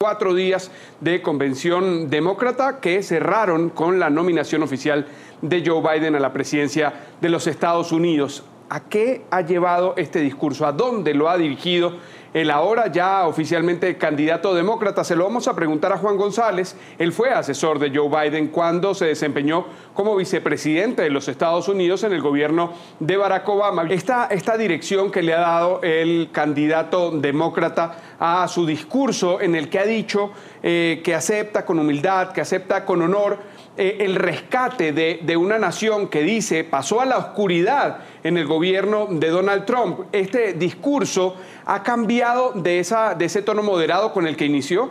cuatro días de convención demócrata que cerraron con la nominación oficial de Joe Biden a la presidencia de los Estados Unidos. ¿A qué ha llevado este discurso? ¿A dónde lo ha dirigido? el ahora ya oficialmente candidato demócrata. Se lo vamos a preguntar a Juan González. Él fue asesor de Joe Biden cuando se desempeñó como vicepresidente de los Estados Unidos en el gobierno de Barack Obama. Esta, esta dirección que le ha dado el candidato demócrata a su discurso en el que ha dicho eh, que acepta con humildad, que acepta con honor eh, el rescate de, de, una nación que dice pasó a la oscuridad en el gobierno de Donald Trump. ¿Este discurso ha cambiado de, esa, de ese tono moderado con el que inició?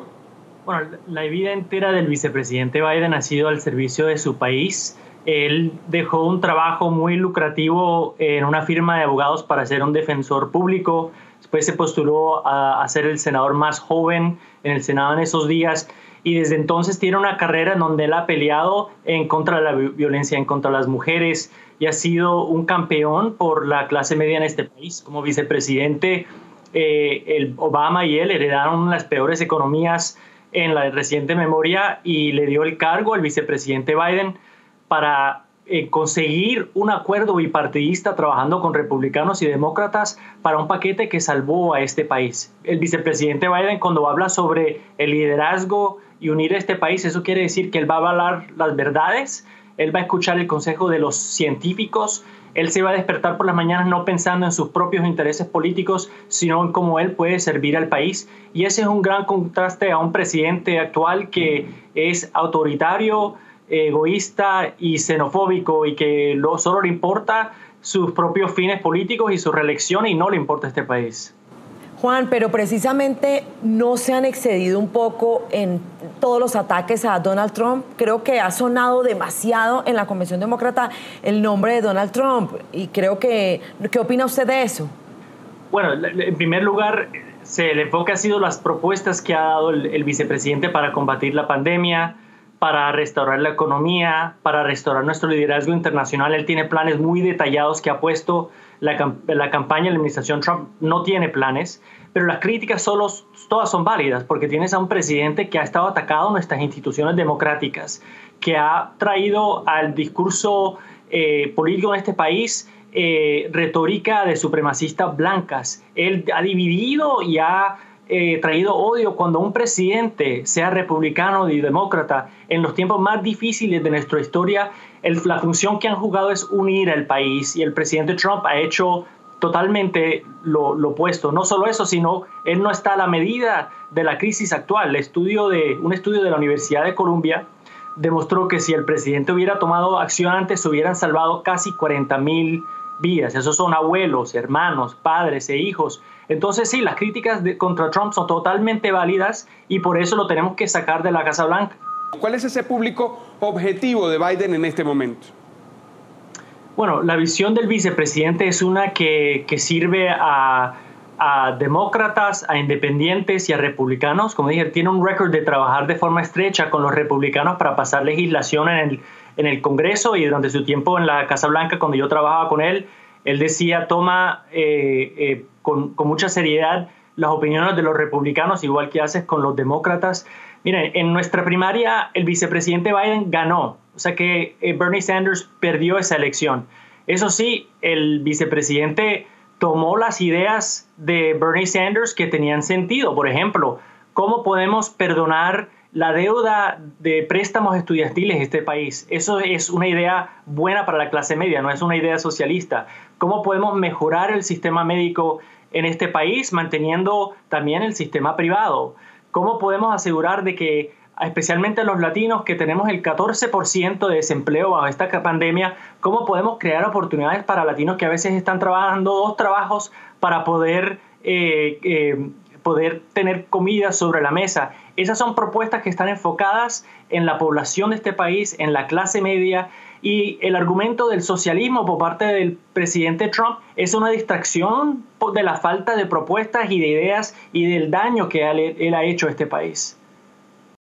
Bueno, la vida entera del vicepresidente Biden ha sido al servicio de su país. Él dejó un trabajo muy lucrativo en una firma de abogados para ser un defensor público. Después se postuló a, a ser el senador más joven en el Senado en esos días y desde entonces tiene una carrera en donde él ha peleado en contra de la violencia en contra de las mujeres y ha sido un campeón por la clase media en este país. Como vicepresidente, eh, el Obama y él heredaron las peores economías en la reciente memoria y le dio el cargo al vicepresidente Biden para eh, conseguir un acuerdo bipartidista trabajando con republicanos y demócratas para un paquete que salvó a este país. El vicepresidente Biden cuando habla sobre el liderazgo y unir a este país, eso quiere decir que él va a avalar las verdades, él va a escuchar el consejo de los científicos, él se va a despertar por las mañanas no pensando en sus propios intereses políticos, sino en cómo él puede servir al país. Y ese es un gran contraste a un presidente actual que es autoritario, egoísta y xenofóbico y que solo le importa sus propios fines políticos y su reelección y no le importa este país. Juan, pero precisamente no se han excedido un poco en todos los ataques a Donald Trump. Creo que ha sonado demasiado en la Convención Demócrata el nombre de Donald Trump y creo que, ¿qué opina usted de eso? Bueno, en primer lugar, el enfoque ha sido las propuestas que ha dado el vicepresidente para combatir la pandemia, para restaurar la economía, para restaurar nuestro liderazgo internacional. Él tiene planes muy detallados que ha puesto la, la campaña de la administración Trump no tiene planes, pero las críticas solo, todas son válidas porque tienes a un presidente que ha estado atacado nuestras instituciones democráticas, que ha traído al discurso eh, político en este país eh, retórica de supremacistas blancas. Él ha dividido y ha eh, traído odio cuando un presidente, sea republicano o demócrata, en los tiempos más difíciles de nuestra historia, la función que han jugado es unir al país y el presidente Trump ha hecho totalmente lo, opuesto. No solo eso, sino él no está a la medida de la crisis actual. Un estudio de la Universidad de Columbia demostró que si el presidente hubiera tomado acción antes, se hubieran salvado casi 40 mil vidas. Esos son abuelos, hermanos, padres e hijos. Entonces sí, las críticas contra Trump son totalmente válidas y por eso lo tenemos que sacar de la Casa Blanca. ¿Cuál es ese público objetivo de Biden en este momento? Bueno, la visión del vicepresidente es una que, sirve a, demócratas, a independientes y a republicanos. Como dije, tiene un récord de trabajar de forma estrecha con los republicanos para pasar legislación en el, en el Congreso y durante su tiempo en la Casa Blanca, cuando yo trabajaba con él, él decía, toma eh, eh, con, con, mucha seriedad las opiniones de los republicanos, igual que haces con los demócratas. Miren, en nuestra primaria el vicepresidente Biden ganó, o sea que eh, Bernie Sanders perdió esa elección. Eso sí, el vicepresidente tomó las ideas de Bernie Sanders que tenían sentido. Por ejemplo, ¿cómo podemos perdonar la deuda de préstamos estudiantiles en este país? Eso es una idea buena para la clase media, no es una idea socialista. ¿Cómo podemos mejorar el sistema médico en este país manteniendo también el sistema privado? ¿Cómo podemos asegurar de que especialmente los latinos que tenemos el 14% de desempleo bajo esta pandemia, cómo podemos crear oportunidades para latinos que a veces están trabajando dos trabajos para poder, eh, eh, poder tener comida sobre la mesa. Esas son propuestas que están enfocadas en la población de este país, en la clase media, y el argumento del socialismo por parte del presidente Trump es una distracción de la falta de propuestas y de ideas y del daño que él ha hecho a este país.